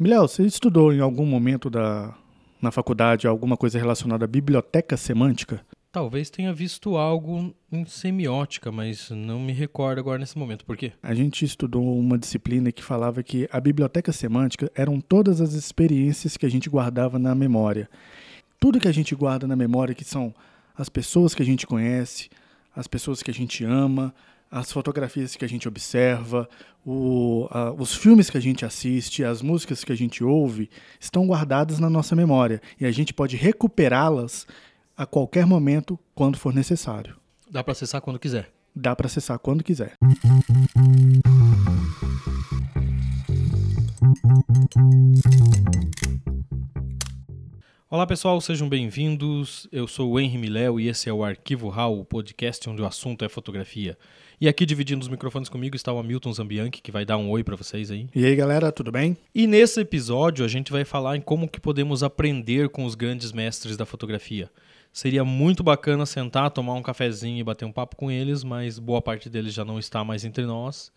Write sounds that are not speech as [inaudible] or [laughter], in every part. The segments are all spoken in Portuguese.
Miléo, você estudou em algum momento da, na faculdade alguma coisa relacionada à biblioteca semântica? Talvez tenha visto algo em semiótica, mas não me recordo agora nesse momento. Por quê? A gente estudou uma disciplina que falava que a biblioteca semântica eram todas as experiências que a gente guardava na memória. Tudo que a gente guarda na memória, que são as pessoas que a gente conhece, as pessoas que a gente ama, as fotografias que a gente observa, o, a, os filmes que a gente assiste, as músicas que a gente ouve, estão guardadas na nossa memória e a gente pode recuperá-las a qualquer momento, quando for necessário. Dá para acessar quando quiser. Dá para acessar quando quiser. Olá pessoal, sejam bem-vindos. Eu sou o Henry Miléo e esse é o Arquivo RAW, o podcast onde o assunto é fotografia. E aqui dividindo os microfones comigo está o Hamilton Zambianchi, que vai dar um oi para vocês aí. E aí galera, tudo bem? E nesse episódio a gente vai falar em como que podemos aprender com os grandes mestres da fotografia. Seria muito bacana sentar, tomar um cafezinho e bater um papo com eles, mas boa parte deles já não está mais entre nós.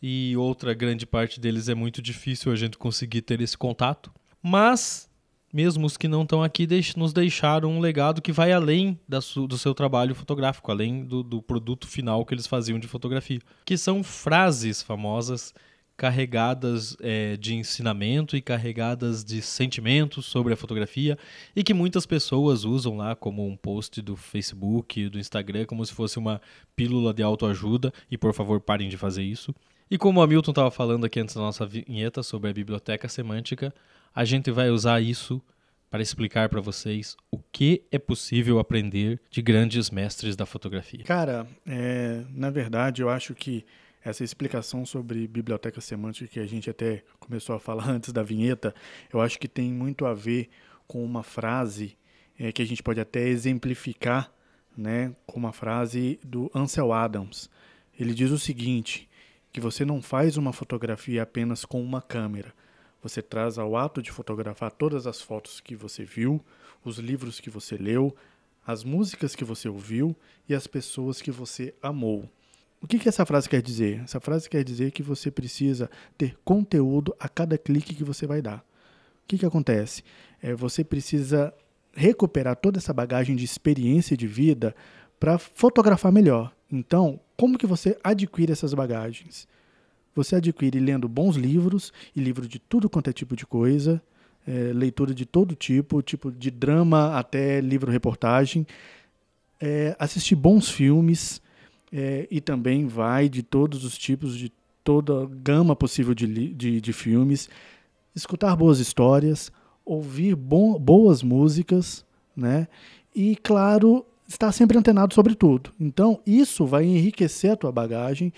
E outra grande parte deles é muito difícil a gente conseguir ter esse contato. Mas, mesmo os que não estão aqui, nos deixaram um legado que vai além do seu trabalho fotográfico, além do, do produto final que eles faziam de fotografia. Que são frases famosas carregadas é, de ensinamento e carregadas de sentimentos sobre a fotografia e que muitas pessoas usam lá como um post do Facebook, do Instagram, como se fosse uma pílula de autoajuda. E por favor, parem de fazer isso. E como o Hamilton estava falando aqui antes da nossa vinheta sobre a biblioteca semântica, a gente vai usar isso para explicar para vocês o que é possível aprender de grandes mestres da fotografia. Cara, é, na verdade, eu acho que essa explicação sobre biblioteca semântica que a gente até começou a falar [laughs] antes da vinheta, eu acho que tem muito a ver com uma frase é, que a gente pode até exemplificar né, com uma frase do Ansel Adams. Ele diz o seguinte: que você não faz uma fotografia apenas com uma câmera. Você traz ao ato de fotografar todas as fotos que você viu, os livros que você leu, as músicas que você ouviu e as pessoas que você amou. O que, que essa frase quer dizer? Essa frase quer dizer que você precisa ter conteúdo a cada clique que você vai dar. O que, que acontece? É, você precisa recuperar toda essa bagagem de experiência de vida para fotografar melhor. Então, como que você adquire essas bagagens? Você adquire lendo bons livros, e livros de tudo quanto é tipo de coisa, é, leitura de todo tipo, tipo de drama até livro-reportagem, é, assistir bons filmes, é, e também vai de todos os tipos, de toda gama possível de, de, de filmes, escutar boas histórias, ouvir boas músicas, né? E, claro, estar sempre antenado sobre tudo. Então, isso vai enriquecer a tua bagagem,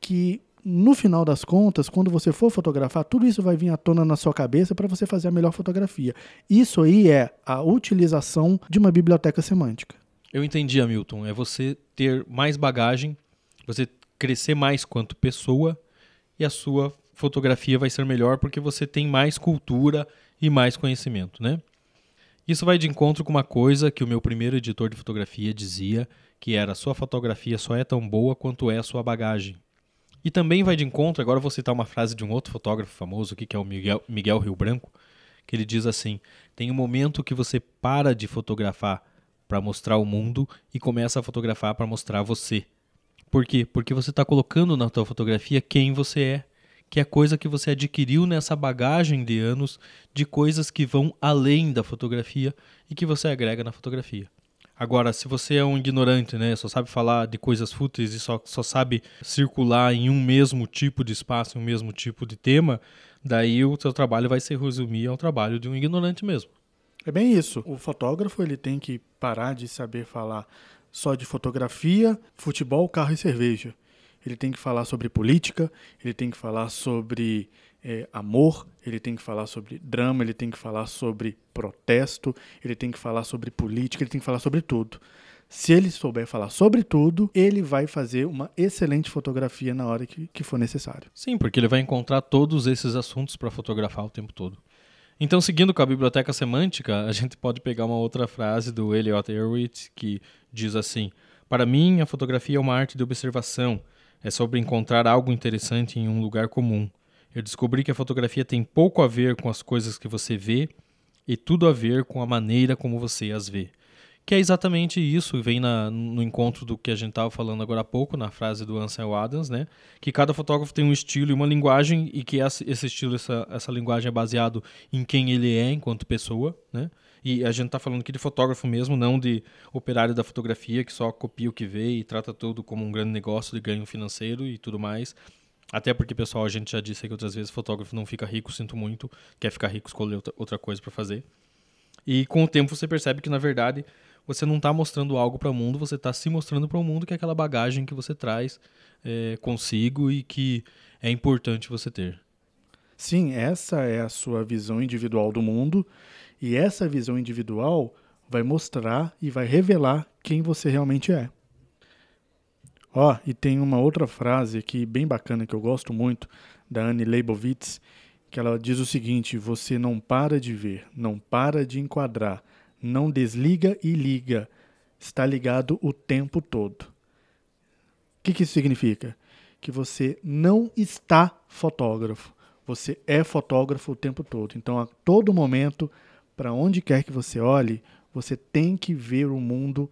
que no final das contas, quando você for fotografar, tudo isso vai vir à tona na sua cabeça para você fazer a melhor fotografia. Isso aí é a utilização de uma biblioteca semântica. Eu entendi, Hamilton. É você ter mais bagagem, você crescer mais quanto pessoa e a sua fotografia vai ser melhor porque você tem mais cultura e mais conhecimento, né? Isso vai de encontro com uma coisa que o meu primeiro editor de fotografia dizia, que era sua fotografia só é tão boa quanto é a sua bagagem. E também vai de encontro, agora vou citar uma frase de um outro fotógrafo famoso aqui, que é o Miguel, Miguel Rio Branco, que ele diz assim: tem um momento que você para de fotografar para mostrar o mundo e começa a fotografar para mostrar você. Por quê? Porque você está colocando na tua fotografia quem você é, que é coisa que você adquiriu nessa bagagem de anos de coisas que vão além da fotografia e que você agrega na fotografia. Agora, se você é um ignorante, né, só sabe falar de coisas fúteis e só, só sabe circular em um mesmo tipo de espaço, em um mesmo tipo de tema, daí o seu trabalho vai se resumir ao trabalho de um ignorante mesmo. É bem isso. O fotógrafo ele tem que parar de saber falar só de fotografia, futebol, carro e cerveja. Ele tem que falar sobre política, ele tem que falar sobre é, amor, ele tem que falar sobre drama, ele tem que falar sobre protesto, ele tem que falar sobre política, ele tem que falar sobre tudo. Se ele souber falar sobre tudo, ele vai fazer uma excelente fotografia na hora que, que for necessário. Sim, porque ele vai encontrar todos esses assuntos para fotografar o tempo todo. Então, seguindo com a biblioteca semântica, a gente pode pegar uma outra frase do Elliot Erwitt que diz assim: Para mim, a fotografia é uma arte de observação. É sobre encontrar algo interessante em um lugar comum. Eu descobri que a fotografia tem pouco a ver com as coisas que você vê e tudo a ver com a maneira como você as vê. Que é exatamente isso, vem na, no encontro do que a gente estava falando agora há pouco, na frase do Ansel Adams, né? Que cada fotógrafo tem um estilo e uma linguagem, e que esse estilo, essa, essa linguagem é baseado em quem ele é enquanto pessoa, né? E a gente está falando aqui de fotógrafo mesmo, não de operário da fotografia que só copia o que vê e trata tudo como um grande negócio de ganho financeiro e tudo mais. Até porque, pessoal, a gente já disse aqui outras vezes, fotógrafo não fica rico, sinto muito, quer ficar rico, escolher outra coisa para fazer. E com o tempo você percebe que, na verdade, você não está mostrando algo para o mundo, você está se mostrando para o mundo que é aquela bagagem que você traz é, consigo e que é importante você ter. Sim, essa é a sua visão individual do mundo e essa visão individual vai mostrar e vai revelar quem você realmente é. Ó, oh, e tem uma outra frase aqui bem bacana que eu gosto muito da Anne Leibovitz, que ela diz o seguinte: você não para de ver, não para de enquadrar, não desliga e liga, está ligado o tempo todo. O que, que isso significa? Que você não está fotógrafo, você é fotógrafo o tempo todo. Então, a todo momento, para onde quer que você olhe, você tem que ver o mundo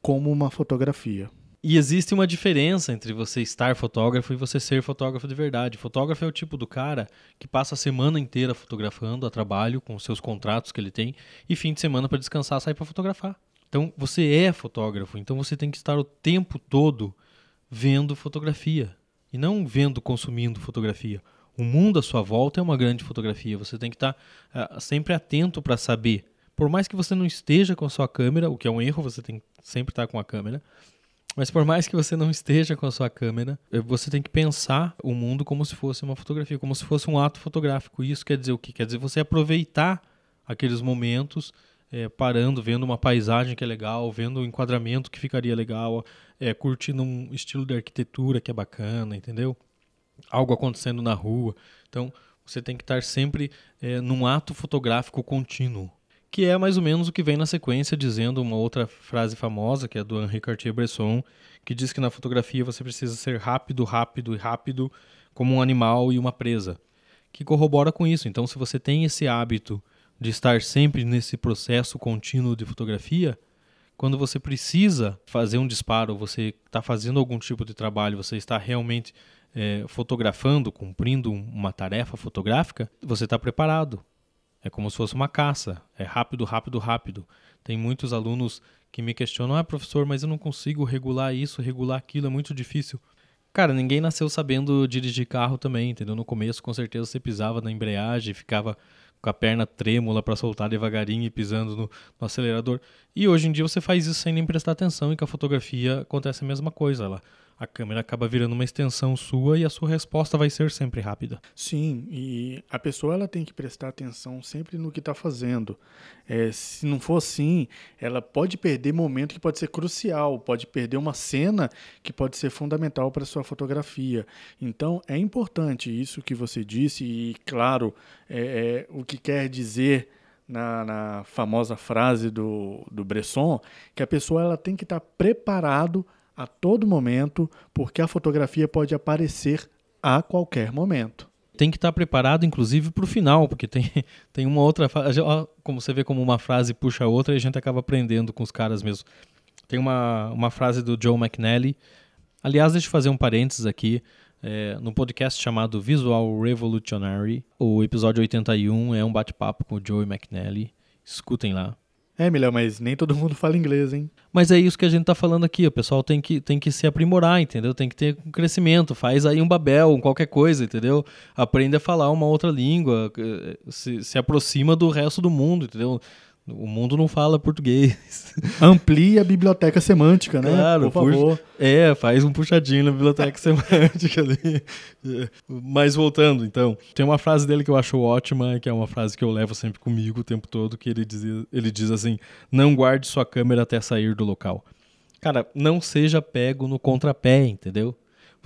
como uma fotografia. E existe uma diferença entre você estar fotógrafo e você ser fotógrafo de verdade. Fotógrafo é o tipo do cara que passa a semana inteira fotografando a trabalho com os seus contratos que ele tem e fim de semana para descansar sai para fotografar. Então você é fotógrafo, então você tem que estar o tempo todo vendo fotografia e não vendo, consumindo fotografia. O mundo à sua volta é uma grande fotografia. Você tem que estar uh, sempre atento para saber. Por mais que você não esteja com a sua câmera, o que é um erro, você tem que sempre estar com a câmera mas por mais que você não esteja com a sua câmera, eh, você tem que pensar o mundo como se fosse uma fotografia, como se fosse um ato fotográfico. E isso quer dizer o quê? Quer dizer você aproveitar aqueles momentos é, parando, vendo uma paisagem que é legal, vendo o enquadramento que ficaria legal, é, curtindo um estilo de arquitetura que é bacana, entendeu? Algo acontecendo na rua. Então, você tem que estar sempre é, num ato fotográfico contínuo que é mais ou menos o que vem na sequência, dizendo uma outra frase famosa, que é do Henri Cartier-Bresson, que diz que na fotografia você precisa ser rápido, rápido e rápido como um animal e uma presa, que corrobora com isso. Então, se você tem esse hábito de estar sempre nesse processo contínuo de fotografia, quando você precisa fazer um disparo, você está fazendo algum tipo de trabalho, você está realmente é, fotografando, cumprindo uma tarefa fotográfica, você está preparado. É como se fosse uma caça. É rápido, rápido, rápido. Tem muitos alunos que me questionam: ah, professor, mas eu não consigo regular isso, regular aquilo, é muito difícil. Cara, ninguém nasceu sabendo dirigir carro também, entendeu? No começo, com certeza, você pisava na embreagem, ficava com a perna trêmula para soltar devagarinho e pisando no, no, acelerador. E hoje em dia você faz isso sem nem prestar atenção e com a fotografia acontece a mesma coisa. Ela a câmera acaba virando uma extensão sua e a sua resposta vai ser sempre rápida. Sim, e a pessoa ela tem que prestar atenção sempre no que está fazendo. É, se não for assim, ela pode perder momento que pode ser crucial, pode perder uma cena que pode ser fundamental para sua fotografia. Então é importante isso que você disse e claro é, é o que quer dizer na, na, famosa frase do, do Bresson, que a pessoa ela tem que estar tá preparado a todo momento, porque a fotografia pode aparecer a qualquer momento. Tem que estar preparado, inclusive, para o final, porque tem, [laughs] tem uma outra. Como você vê como uma frase puxa a outra e a gente acaba aprendendo com os caras mesmo. Tem uma, uma frase do Joe McNally. Aliás, deixa eu fazer um parênteses aqui. É, no podcast chamado Visual Revolutionary, o episódio 81 é um bate-papo com o Joe McNally. Escutem lá. É, Milhão, mas nem todo mundo fala inglês, hein? Mas é isso que a gente tá falando aqui. O pessoal tem que, tem que se aprimorar, entendeu? Tem que ter um crescimento. Faz aí um Babel, qualquer coisa, entendeu? Aprende a falar uma outra língua. Eh, se, se aproxima do resto do mundo, entendeu? O mundo não fala português. [laughs] Amplie a biblioteca semântica, né? Claro, por favor. É, faz um puxadinho na biblioteca [laughs] semântica ali. Mas voltando, então, tem uma frase dele que eu acho ótima, que é uma frase que eu levo sempre comigo o tempo todo, que ele diz, ele diz assim: "Não guarde sua câmera até sair do local". Cara, não seja pego no contrapé, entendeu?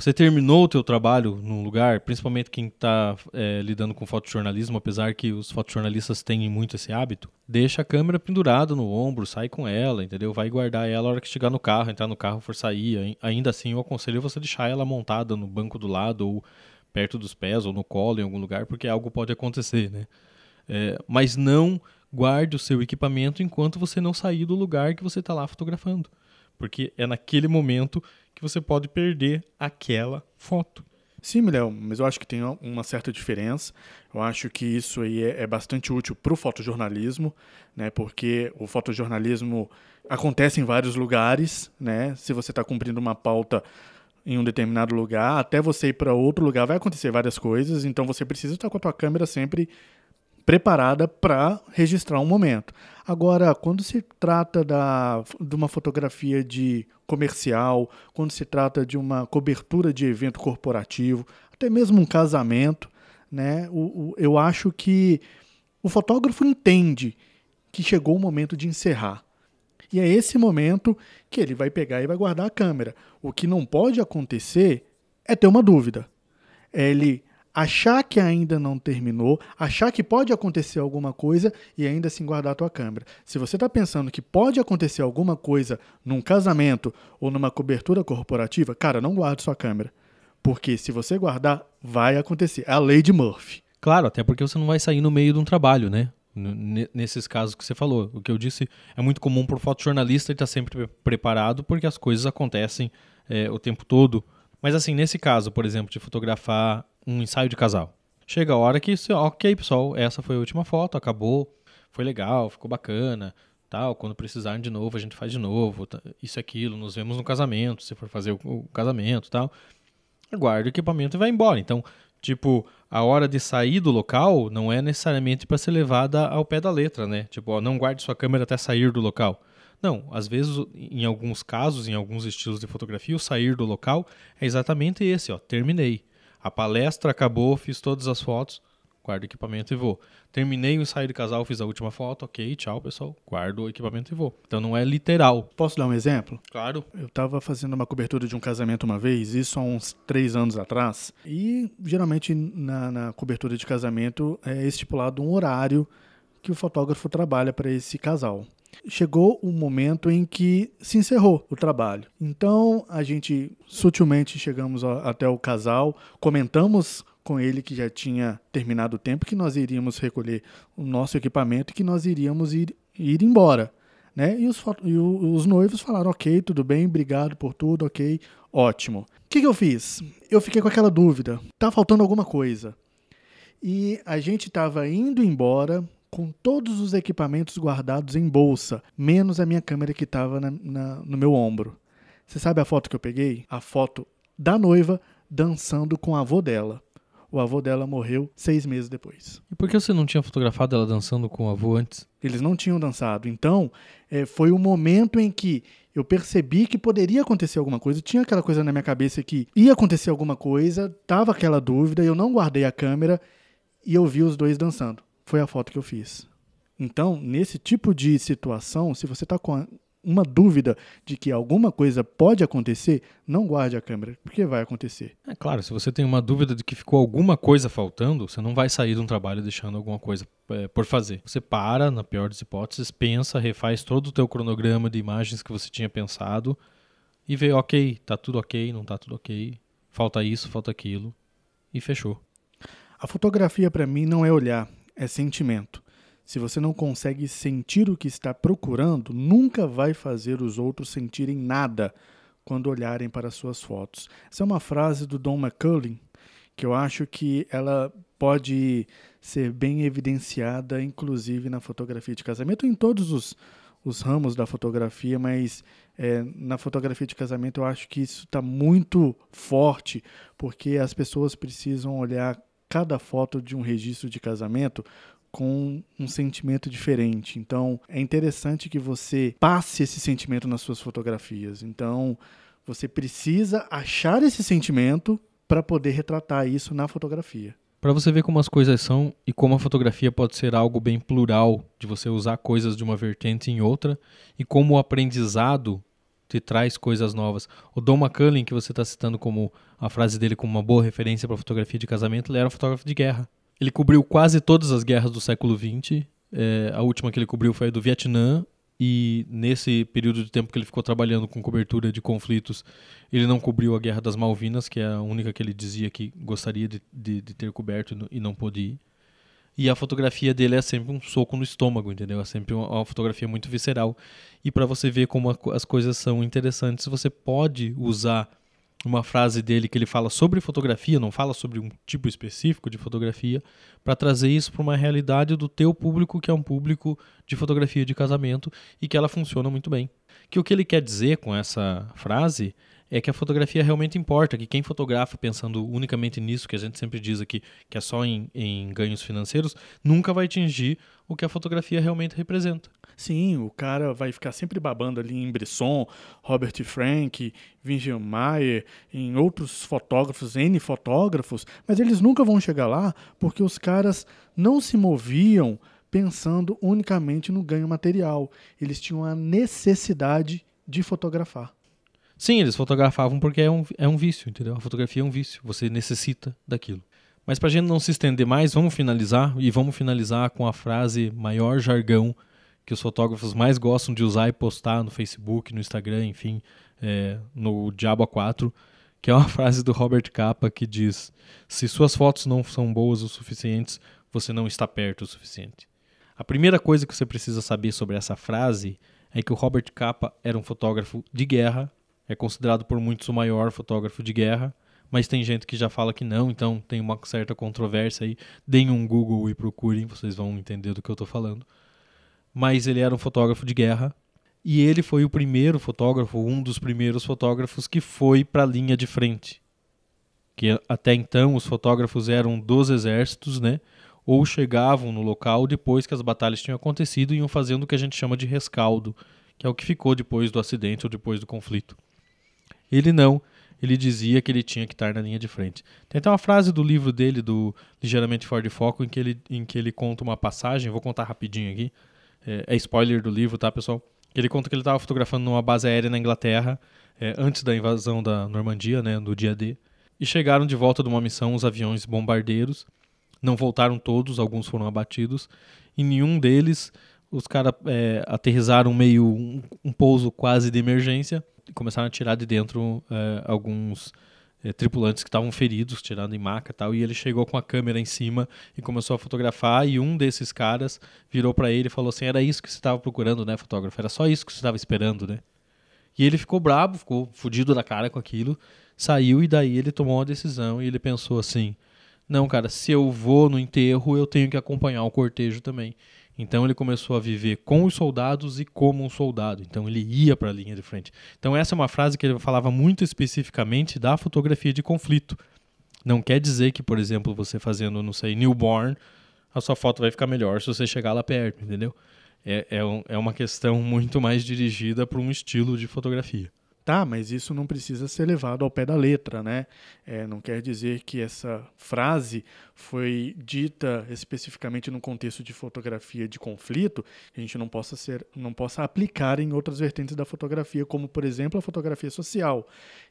Você terminou o teu trabalho num lugar, principalmente quem está é, lidando com fotojornalismo, apesar que os fotojornalistas têm muito esse hábito, deixa a câmera pendurada no ombro, sai com ela, entendeu? Vai guardar ela a hora que chegar no carro, entrar no carro, for sair. Ainda assim, eu aconselho você deixar ela montada no banco do lado ou perto dos pés ou no colo em algum lugar, porque algo pode acontecer, né? É, mas não guarde o seu equipamento enquanto você não sair do lugar que você está lá fotografando, porque é naquele momento que você pode perder aquela foto. Sim, Milhão, mas eu acho que tem uma certa diferença. Eu acho que isso aí é, é bastante útil para o fotojornalismo, né? Porque o fotojornalismo acontece em vários lugares, né? Se você está cumprindo uma pauta em um determinado lugar, até você ir para outro lugar vai acontecer várias coisas, então você precisa estar com a tua câmera sempre preparada para registrar um momento. Agora, quando se trata da, de uma fotografia de comercial, quando se trata de uma cobertura de evento corporativo, até mesmo um casamento, né, o, o, eu acho que o fotógrafo entende que chegou o momento de encerrar. E é esse momento que ele vai pegar e vai guardar a câmera. O que não pode acontecer é ter uma dúvida. É ele achar que ainda não terminou, achar que pode acontecer alguma coisa e ainda assim guardar a tua câmera. Se você está pensando que pode acontecer alguma coisa num casamento ou numa cobertura corporativa, cara, não guarde sua câmera. Porque se você guardar, vai acontecer. É a lei de Murphy. Claro, até porque você não vai sair no meio de um trabalho, né? Nesses casos que você falou. O que eu disse é muito comum para o fotojornalista estar sempre preparado, porque as coisas acontecem é, o tempo todo. Mas assim, nesse caso, por exemplo, de fotografar um ensaio de casal. Chega a hora que, ok, pessoal, essa foi a última foto, acabou, foi legal, ficou bacana, tal. Quando precisarem de novo, a gente faz de novo, isso e aquilo, nos vemos no casamento, se for fazer o casamento, tal. Guarda o equipamento e vai embora. Então, tipo, a hora de sair do local não é necessariamente para ser levada ao pé da letra, né? Tipo, ó, não guarde sua câmera até sair do local. Não, às vezes, em alguns casos, em alguns estilos de fotografia, o sair do local é exatamente esse, ó, terminei. A palestra acabou, fiz todas as fotos, guardo o equipamento e vou. Terminei o ensaio de casal, fiz a última foto, ok, tchau pessoal, guardo o equipamento e vou. Então não é literal. Posso dar um exemplo? Claro. Eu estava fazendo uma cobertura de um casamento uma vez, isso há uns três anos atrás, e geralmente na, na cobertura de casamento é estipulado um horário que o fotógrafo trabalha para esse casal chegou o momento em que se encerrou o trabalho. Então a gente sutilmente chegamos até o casal, comentamos com ele que já tinha terminado o tempo, que nós iríamos recolher o nosso equipamento e que nós iríamos ir, ir embora. Né? E, os, e os noivos falaram: ok, tudo bem, obrigado por tudo, ok, ótimo. O que, que eu fiz? Eu fiquei com aquela dúvida: tá faltando alguma coisa. E a gente estava indo embora, com todos os equipamentos guardados em bolsa, menos a minha câmera que estava no meu ombro. Você sabe a foto que eu peguei? A foto da noiva dançando com o avô dela. O avô dela morreu seis meses depois. E por que você não tinha fotografado ela dançando com o avô antes? Eles não tinham dançado. Então, é, foi o momento em que eu percebi que poderia acontecer alguma coisa. Tinha aquela coisa na minha cabeça que ia acontecer alguma coisa, tava aquela dúvida, eu não guardei a câmera e eu vi os dois dançando foi a foto que eu fiz. Então, nesse tipo de situação, se você está com uma dúvida de que alguma coisa pode acontecer, não guarde a câmera, porque vai acontecer. É claro, se você tem uma dúvida de que ficou alguma coisa faltando, você não vai sair de um trabalho deixando alguma coisa é, por fazer. Você para, na pior das hipóteses, pensa, refaz todo o teu cronograma de imagens que você tinha pensado e vê, ok, tá tudo ok, não tá tudo ok, falta isso, falta aquilo e fechou. A fotografia para mim não é olhar, é sentimento. Se você não consegue sentir o que está procurando, nunca vai fazer os outros sentirem nada quando olharem para suas fotos. Essa é uma frase do Don McCullin que eu acho que ela pode ser bem evidenciada, inclusive na fotografia de casamento, em todos os, os ramos da fotografia, mas é, na fotografia de casamento eu acho que isso está muito forte, porque as pessoas precisam olhar cada foto de um registro de casamento com um sentimento diferente. Então, é interessante que você passe esse sentimento nas suas fotografias. Então, você precisa achar esse sentimento para poder retratar isso na fotografia. Para você ver como as coisas são e como a fotografia pode ser algo bem plural, de você usar coisas de uma vertente em outra, e como o aprendizado te traz coisas novas. O Don McCullin, que você está citando como a frase dele como uma boa referência para fotografia de casamento, ele era um fotógrafo de guerra. Ele cobriu quase todas as guerras do século XX. É, a última que ele cobriu foi a do Vietnã e nesse período de tempo que ele ficou trabalhando com cobertura de conflitos, ele não cobriu a Guerra das Malvinas, que é a única que ele dizia que gostaria de, de, de ter coberto e não pôde ir. E a fotografia dele é sempre um soco no estômago, entendeu? É sempre uma, uma fotografia muito visceral. E para você ver como a, as coisas são interessantes, você pode usar uma frase dele que ele fala sobre fotografia, não fala sobre um tipo específico de fotografia, para trazer isso para uma realidade do teu público, que é um público de fotografia de casamento e que ela funciona muito bem. Que o que ele quer dizer com essa frase é que a fotografia realmente importa, que quem fotografa pensando unicamente nisso, que a gente sempre diz aqui, que é só em, em ganhos financeiros, nunca vai atingir o que a fotografia realmente representa. Sim, o cara vai ficar sempre babando ali em Bresson, Robert Frank, Vincent Mayer, em outros fotógrafos, N fotógrafos, mas eles nunca vão chegar lá porque os caras não se moviam pensando unicamente no ganho material. Eles tinham a necessidade de fotografar. Sim, eles fotografavam porque é um, é um vício, entendeu? A fotografia é um vício, você necessita daquilo. Mas para a gente não se estender mais, vamos finalizar e vamos finalizar com a frase maior jargão que os fotógrafos mais gostam de usar e postar no Facebook, no Instagram, enfim, é, no Diabo A4, que é uma [laughs] frase do Robert Capa que diz: Se suas fotos não são boas o suficientes, você não está perto o suficiente. A primeira coisa que você precisa saber sobre essa frase é que o Robert Capa era um fotógrafo de guerra é considerado por muitos o maior fotógrafo de guerra, mas tem gente que já fala que não, então tem uma certa controvérsia aí. Deem um Google e procurem, vocês vão entender do que eu estou falando. Mas ele era um fotógrafo de guerra e ele foi o primeiro fotógrafo, um dos primeiros fotógrafos que foi para a linha de frente. Que até então os fotógrafos eram dos exércitos, né? Ou chegavam no local depois que as batalhas tinham acontecido e iam fazendo o que a gente chama de rescaldo, que é o que ficou depois do acidente ou depois do conflito. Ele não. Ele dizia que ele tinha que estar na linha de frente. Tem até uma frase do livro dele, do Ligeiramente Fora de Foco, em que ele, em que ele conta uma passagem, vou contar rapidinho aqui. É, é spoiler do livro, tá, pessoal? Ele conta que ele estava fotografando numa base aérea na Inglaterra, é, antes da invasão da Normandia, né, do dia D. E chegaram de volta de uma missão os aviões bombardeiros. Não voltaram todos, alguns foram abatidos. E nenhum deles, os caras é, aterrizaram meio um, um pouso quase de emergência começaram a tirar de dentro é, alguns é, tripulantes que estavam feridos, tirando em maca e tal, e ele chegou com a câmera em cima e começou a fotografar, e um desses caras virou para ele e falou assim, era isso que você estava procurando, né, fotógrafo? Era só isso que você estava esperando, né? E ele ficou brabo, ficou fudido da cara com aquilo, saiu e daí ele tomou uma decisão e ele pensou assim, não, cara, se eu vou no enterro, eu tenho que acompanhar o cortejo também. Então ele começou a viver com os soldados e como um soldado. Então ele ia para a linha de frente. Então essa é uma frase que ele falava muito especificamente da fotografia de conflito. Não quer dizer que, por exemplo, você fazendo, não sei, newborn, a sua foto vai ficar melhor se você chegar lá perto, entendeu? É, é, um, é uma questão muito mais dirigida para um estilo de fotografia. Tá, mas isso não precisa ser levado ao pé da letra, né? É, não quer dizer que essa frase foi dita especificamente no contexto de fotografia de conflito, a gente não possa ser, não possa aplicar em outras vertentes da fotografia, como por exemplo a fotografia social,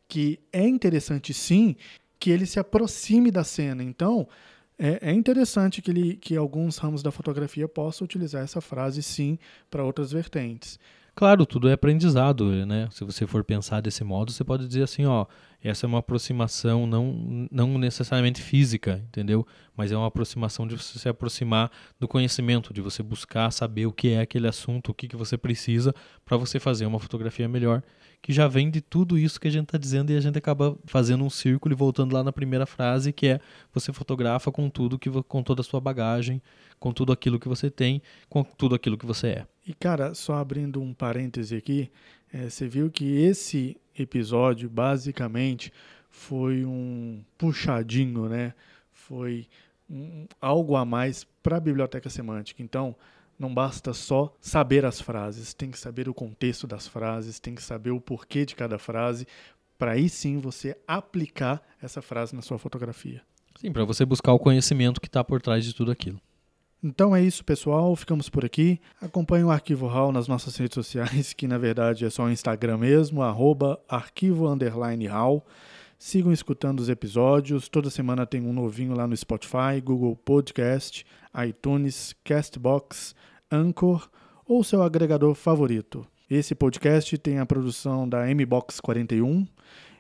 que é interessante sim que ele se aproxime da cena. Então, é, é interessante que, ele, que alguns ramos da fotografia possam utilizar essa frase sim para outras vertentes. Claro, tudo é aprendizado, né? Se você for pensar desse modo, você pode dizer assim, ó, essa é uma aproximação não, não necessariamente física, entendeu? Mas é uma aproximação de você se aproximar do conhecimento, de você buscar saber o que é aquele assunto, o que, que você precisa para você fazer uma fotografia melhor, que já vem de tudo isso que a gente está dizendo e a gente acaba fazendo um círculo e voltando lá na primeira frase, que é você fotografa com tudo, que com toda a sua bagagem, com tudo aquilo que você tem, com tudo aquilo que você é. E cara, só abrindo um parêntese aqui, é, você viu que esse episódio basicamente foi um puxadinho, né? Foi um, algo a mais para a biblioteca semântica. Então, não basta só saber as frases, tem que saber o contexto das frases, tem que saber o porquê de cada frase, para aí sim você aplicar essa frase na sua fotografia. Sim, para você buscar o conhecimento que está por trás de tudo aquilo. Então é isso, pessoal. Ficamos por aqui. Acompanhe o Arquivo Hall nas nossas redes sociais, [laughs] que na verdade é só o Instagram mesmo, arroba arquivo underline hall. Sigam escutando os episódios. Toda semana tem um novinho lá no Spotify, Google Podcast, iTunes, Castbox, Anchor ou seu agregador favorito. Esse podcast tem a produção da MBox 41.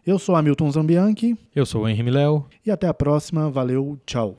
Eu sou Hamilton Zambianchi. Eu sou o Henry Léo. E até a próxima. Valeu, tchau.